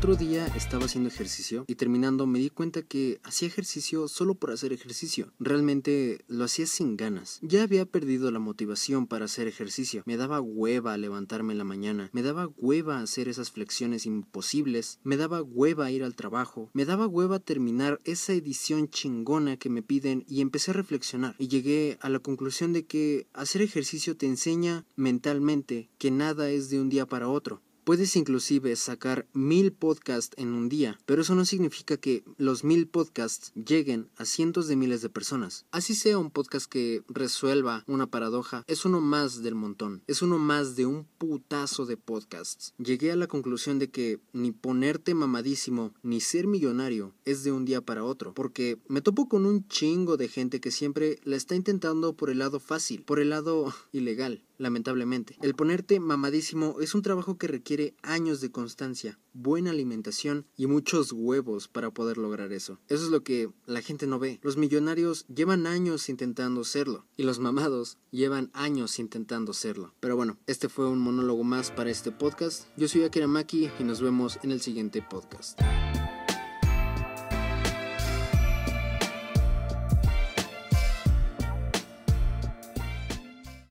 otro día estaba haciendo ejercicio y terminando me di cuenta que hacía ejercicio solo por hacer ejercicio. Realmente lo hacía sin ganas. Ya había perdido la motivación para hacer ejercicio. Me daba hueva levantarme en la mañana. Me daba hueva hacer esas flexiones imposibles. Me daba hueva ir al trabajo. Me daba hueva terminar esa edición chingona que me piden y empecé a reflexionar. Y llegué a la conclusión de que hacer ejercicio te enseña mentalmente que nada es de un día para otro. Puedes inclusive sacar mil podcasts en un día, pero eso no significa que los mil podcasts lleguen a cientos de miles de personas. Así sea un podcast que resuelva una paradoja, es uno más del montón, es uno más de un putazo de podcasts. Llegué a la conclusión de que ni ponerte mamadísimo ni ser millonario es de un día para otro, porque me topo con un chingo de gente que siempre la está intentando por el lado fácil, por el lado ilegal lamentablemente. El ponerte mamadísimo es un trabajo que requiere años de constancia, buena alimentación y muchos huevos para poder lograr eso. Eso es lo que la gente no ve. Los millonarios llevan años intentando serlo y los mamados llevan años intentando serlo. Pero bueno, este fue un monólogo más para este podcast. Yo soy Akira Maki y nos vemos en el siguiente podcast.